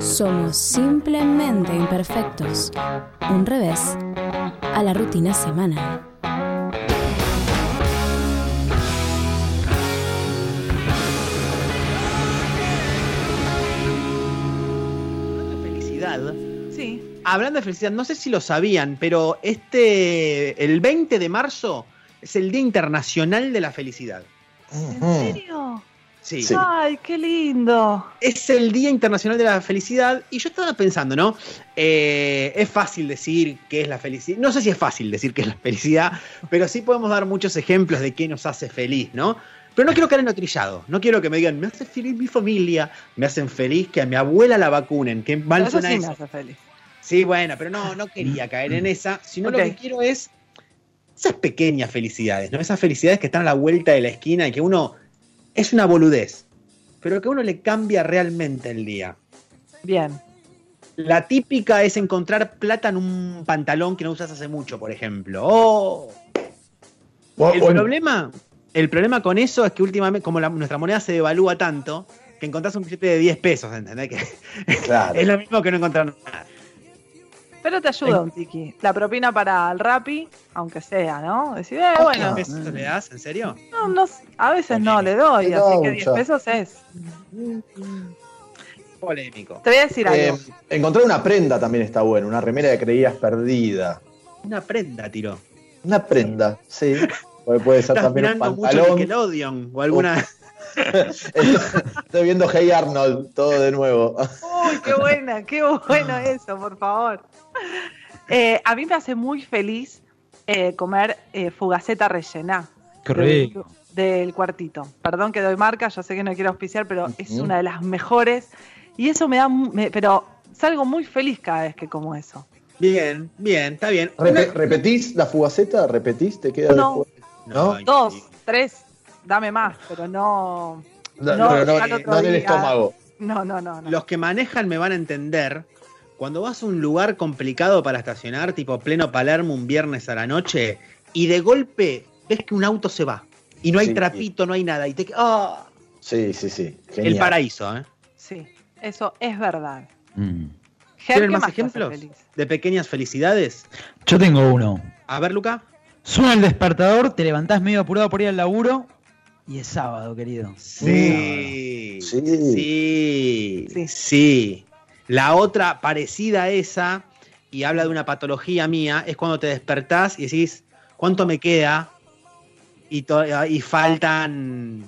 Somos simplemente imperfectos. Un revés a la rutina semanal. Hablando de felicidad, Sí. hablando de felicidad, no sé si lo sabían, pero este, el 20 de marzo es el Día Internacional de la Felicidad. ¿En serio? Sí. Sí. Ay, qué lindo. Es el Día Internacional de la Felicidad y yo estaba pensando, ¿no? Eh, es fácil decir qué es la felicidad. No sé si es fácil decir qué es la felicidad, pero sí podemos dar muchos ejemplos de qué nos hace feliz, ¿no? Pero no quiero caer en lo trillado. No quiero que me digan, me hace feliz mi familia, me hacen feliz que a mi abuela la vacunen. Qué mal Eso suena sí eso. me hace feliz. Sí, bueno, pero no, no quería caer en esa, sino Ok. lo que quiero es esas pequeñas felicidades, ¿no? Esas felicidades que están a la vuelta de la esquina y que uno es una boludez, pero que a uno le cambia realmente el día. Bien. La típica es encontrar plata en un pantalón que no usas hace mucho, por ejemplo. Oh, el problema, el problema con eso es que últimamente, como la- nuestra moneda se devalúa tanto, que encontrás un billete de 10 pesos, ¿entendés? Que Claro. es lo mismo que no encontrar nada. Pero te ayuda un tiki. La propina para el Rappi, aunque sea, ¿no? Decir, eh, ¿10 bueno, pesos le das? ¿En serio? no, no, a veces no le doy, Le así que 10 ya. pesos es. Polémico. Te voy a decir Eh, algo. encontrar una prenda también está bueno, una remera que creías perdida. Una prenda tiró. Una prenda, sí. Puede, puede ser Estás también un mucho pantalón. Nickelodeon o alguna. Estoy viendo Hey Arnold, todo de nuevo. Uy, qué buena, qué bueno eso, por favor. Eh, a mí me hace muy feliz eh, comer eh, fugaceta rellena. Qué del- rico. Del cuartito. Perdón que doy marca, yo sé que no quiero auspiciar, pero es una de las mejores. Y eso me da. me- pero salgo muy feliz cada vez que como eso. Bien, bien, está bien. Repe- ¿Repetís la fugaceta? ¿Repetís? ¿Te queda No. después? ¿No? Ay, Dos, tres, dame más, pero no. No, No, no, no, no en el día. estómago. No, no, no. no. Los que manejan me van a entender. Cuando vas a un lugar complicado para estacionar, tipo pleno Palermo un viernes a la noche, y de golpe ves que un auto se va. Y no hay Sí. trapito, no hay nada. Y te ¡Ah! Sí, sí, sí. Genial. El paraíso, ¿eh? Sí, eso es verdad. Mm. Ger, ¿Tienen ¿qué más hace ejemplos de pequeñas felicidades? Yo tengo uno. A ver, Luca. Suena el despertador, te levantás medio apurado por ir al laburo y es sábado, querido. Sí. Sí. Sí. Sí. Sí. La otra parecida a esa, y habla de una patología mía, es cuando te despertás y decís, ¿cuánto me queda? Y, to- y faltan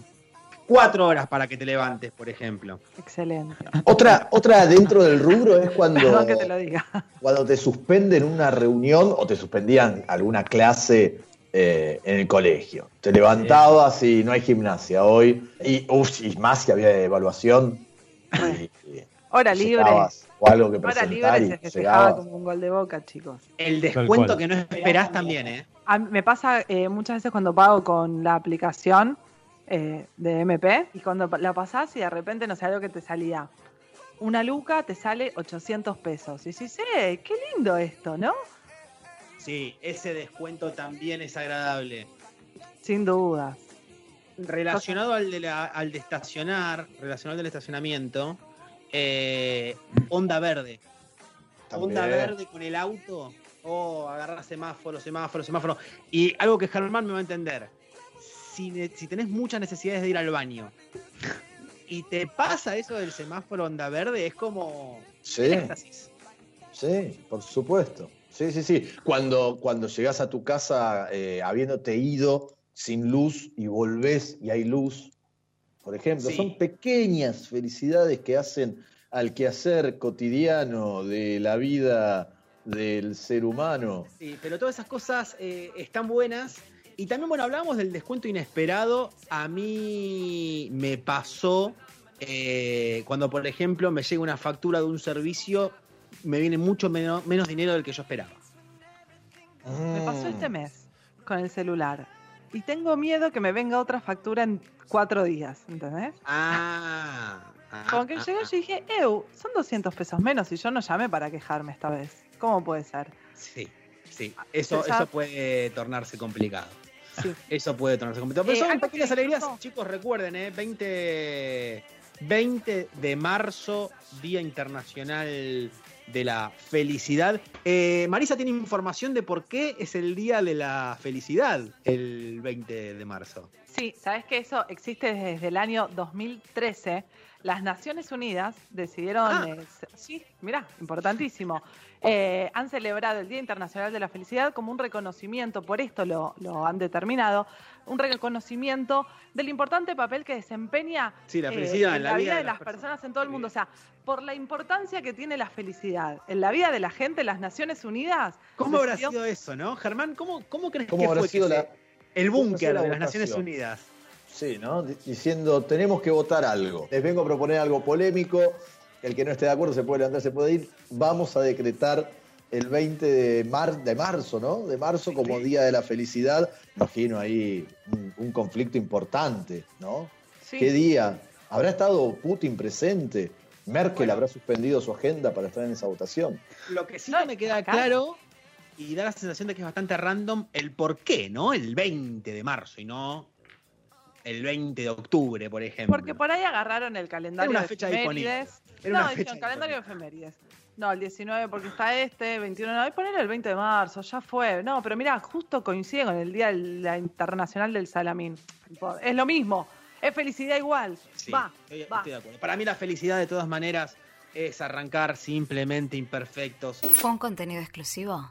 cuatro horas para que te levantes, por ejemplo. Excelente. Otra, otra dentro del rubro es cuando, Perdón que te lo diga. cuando te suspenden una reunión o te suspendían alguna clase eh, en el colegio. Te levantabas y no hay gimnasia hoy. Y, uf, y más que había evaluación. Y, y Hora libre. O algo que Hora libre presentar se festejaba como un gol de boca, chicos. El descuento que no esperás también, ¿eh? A me pasa eh, muchas veces cuando pago con la aplicación eh, de MP y cuando la pasás y de repente no sé algo que te salía. Una luca te sale 800 pesos. Y decís, eh, qué lindo esto, ¿no? Sí, ese descuento también es agradable. Sin dudas. Relacionado al de, la- al de estacionar, relacionado al del estacionamiento, eh, onda verde. Onda verde con el auto. Oh, agarra semáforo, semáforo, semáforo. Y algo que Germán me va a entender. Si, si tenés muchas necesidades de ir al baño y te pasa eso del semáforo onda verde, es como Sí. éxtasis. Sí, por supuesto. Sí, sí, sí. Cuando, cuando llegás a tu casa eh, habiéndote ido sin luz y volvés y hay luz, por ejemplo, Sí. son pequeñas felicidades que hacen al quehacer cotidiano de la vida del ser humano. Sí, pero todas esas cosas eh, están buenas. Y también, bueno, hablábamos del descuento inesperado. A mí me pasó eh, cuando, por ejemplo, me llega una factura de un servicio, me viene mucho menos, menos dinero del que yo esperaba. Me pasó Mm. este mes con el celular. Y tengo miedo que me venga otra factura en cuatro días, ¿entendés? Ah. ah, Como que llegó ah. y dije, Ew, son 200 pesos menos y yo no llamé para quejarme esta vez. ¿Cómo puede ser? Sí, sí. Eso, Ya- eso puede tornarse complicado. Sí. Eso puede tornarse complicado. Pero Eh, son pequeñas que alegrías, chicos, recuerden, ¿eh? 20, 20 de marzo, Día Internacional de la Felicidad. Eh, Marisa tiene información de por qué es el Día de la Felicidad el 20 de marzo. Sí, sabes que eso existe desde el año 2013. Las Naciones Unidas decidieron, Ah. eh, sí, mira, importantísimo, eh, han celebrado el Día Internacional de la Felicidad como un reconocimiento, por esto lo, lo han determinado, un reconocimiento del importante papel que desempeña Sí, la eh, en la vida de las personas en todo el mundo. O sea, por la importancia que tiene la felicidad en la vida de la gente, las Naciones Unidas. ¿Cómo habrá sido eso, no? Germán, ¿cómo, cómo crees ¿Cómo que habrá fue sido que la- se- el búnker la de las Naciones? Unidas? Sí, ¿no? D- Diciendo, tenemos que votar algo. Les vengo a proponer algo polémico. El que no esté de acuerdo se puede levantar, se puede ir. Vamos a decretar el 20 de, mar- de marzo, ¿no? De marzo como Día de la Felicidad. Imagino ahí un, un conflicto importante, ¿no? Sí. ¿Qué día? ¿Habrá estado Putin presente? ¿Merkel habrá suspendido su agenda para estar en esa votación? Lo que sí No, me queda acá- claro y da la sensación de que es bastante random el por qué, ¿no? El 20 de marzo y no el 20 de octubre, por ejemplo. Porque por ahí agarraron el calendario Era una de efemérides. Era una no, fecha dijeron calendario de efemérides. No, el 19 porque está este, 21 no, y poner el 20 de marzo, ya fue. No, pero mira, justo coincide con el Día de la Internacional del Salamín. Es lo mismo, es felicidad igual. Sí, va, estoy, va. estoy de acuerdo. Para mí la felicidad de todas maneras es arrancar simplemente imperfectos. Fue un contenido exclusivo